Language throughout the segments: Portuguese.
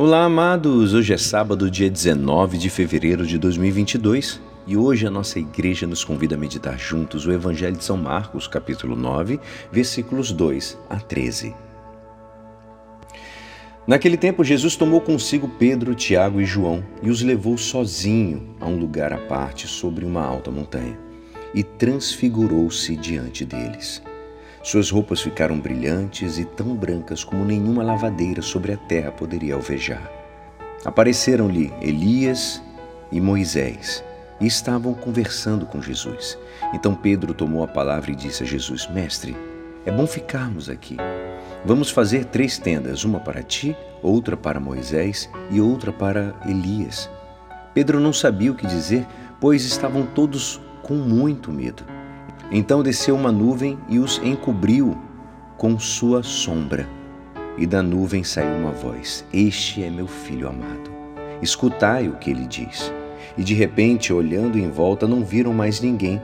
Olá, amados! Hoje é sábado, dia 19 de fevereiro de 2022 e hoje a nossa igreja nos convida a meditar juntos o Evangelho de São Marcos, capítulo 9, versículos 2 a 13. Naquele tempo, Jesus tomou consigo Pedro, Tiago e João e os levou sozinho a um lugar à parte sobre uma alta montanha e transfigurou-se diante deles. Suas roupas ficaram brilhantes e tão brancas como nenhuma lavadeira sobre a terra poderia alvejar. Apareceram-lhe Elias e Moisés e estavam conversando com Jesus. Então Pedro tomou a palavra e disse a Jesus: Mestre, é bom ficarmos aqui. Vamos fazer três tendas, uma para ti, outra para Moisés e outra para Elias. Pedro não sabia o que dizer, pois estavam todos com muito medo. Então desceu uma nuvem e os encobriu com sua sombra. E da nuvem saiu uma voz: Este é meu filho amado. Escutai o que ele diz. E de repente, olhando em volta, não viram mais ninguém,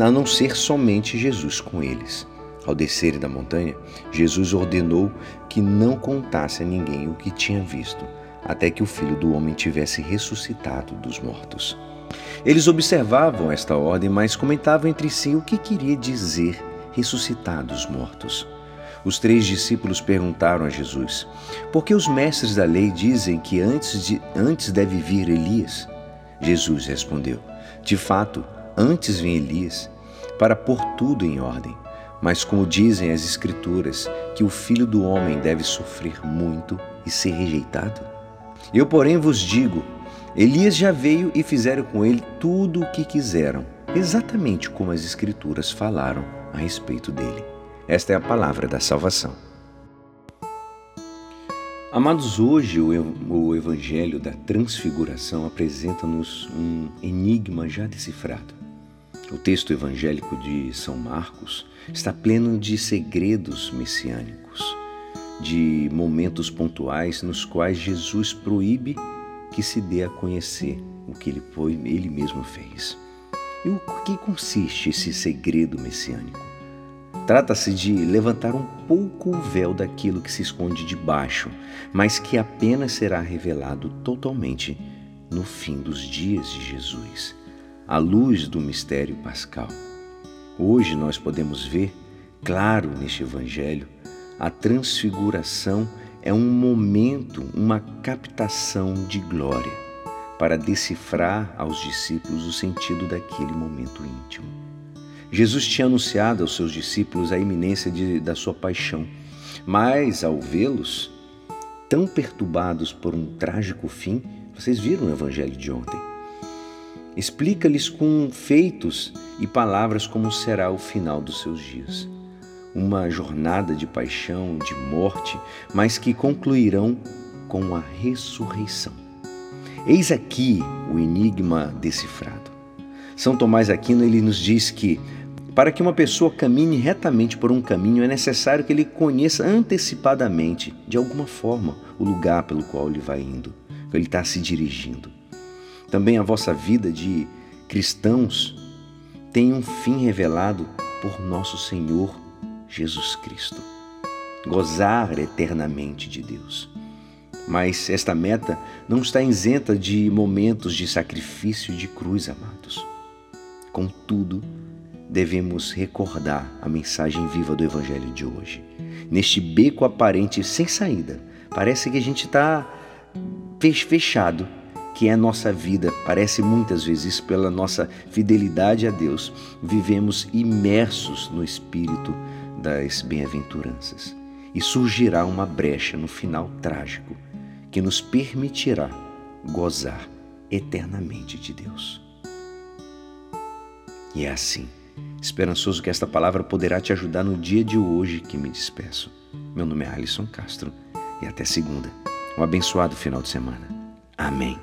a não ser somente Jesus com eles. Ao descerem da montanha, Jesus ordenou que não contasse a ninguém o que tinha visto, até que o filho do homem tivesse ressuscitado dos mortos. Eles observavam esta ordem, mas comentavam entre si o que queria dizer ressuscitar dos mortos. Os três discípulos perguntaram a Jesus: Por que os mestres da lei dizem que antes, de, antes deve vir Elias? Jesus respondeu: De fato, antes vem Elias para pôr tudo em ordem. Mas, como dizem as Escrituras, que o filho do homem deve sofrer muito e ser rejeitado? Eu, porém, vos digo Elias já veio e fizeram com ele tudo o que quiseram, exatamente como as Escrituras falaram a respeito dele. Esta é a palavra da salvação. Amados, hoje o Evangelho da Transfiguração apresenta-nos um enigma já decifrado. O texto evangélico de São Marcos está pleno de segredos messiânicos, de momentos pontuais nos quais Jesus proíbe que se dê a conhecer o que ele, foi, ele mesmo fez. E o que consiste esse segredo messiânico? Trata-se de levantar um pouco o véu daquilo que se esconde debaixo, mas que apenas será revelado totalmente no fim dos dias de Jesus, à luz do mistério pascal. Hoje nós podemos ver, claro neste Evangelho, a transfiguração é um momento, uma captação de glória para decifrar aos discípulos o sentido daquele momento íntimo. Jesus tinha anunciado aos seus discípulos a iminência de, da sua paixão, mas ao vê-los tão perturbados por um trágico fim, vocês viram o evangelho de ontem. Explica-lhes com feitos e palavras como será o final dos seus dias uma jornada de paixão, de morte, mas que concluirão com a ressurreição. Eis aqui o enigma decifrado. São Tomás Aquino ele nos diz que para que uma pessoa caminhe retamente por um caminho é necessário que ele conheça antecipadamente, de alguma forma, o lugar pelo qual ele vai indo, que ele está se dirigindo. Também a vossa vida de cristãos tem um fim revelado por nosso Senhor Jesus Cristo. Gozar eternamente de Deus. Mas esta meta não está isenta de momentos de sacrifício e de cruz, amados. Contudo, devemos recordar a mensagem viva do Evangelho de hoje. Neste beco aparente sem saída, parece que a gente está fechado, que é a nossa vida. Parece muitas vezes, pela nossa fidelidade a Deus, vivemos imersos no Espírito das bem-aventuranças e surgirá uma brecha no final trágico que nos permitirá gozar eternamente de Deus. E é assim, esperançoso que esta palavra poderá te ajudar no dia de hoje que me despeço. Meu nome é Alisson Castro e até segunda. Um abençoado final de semana. Amém.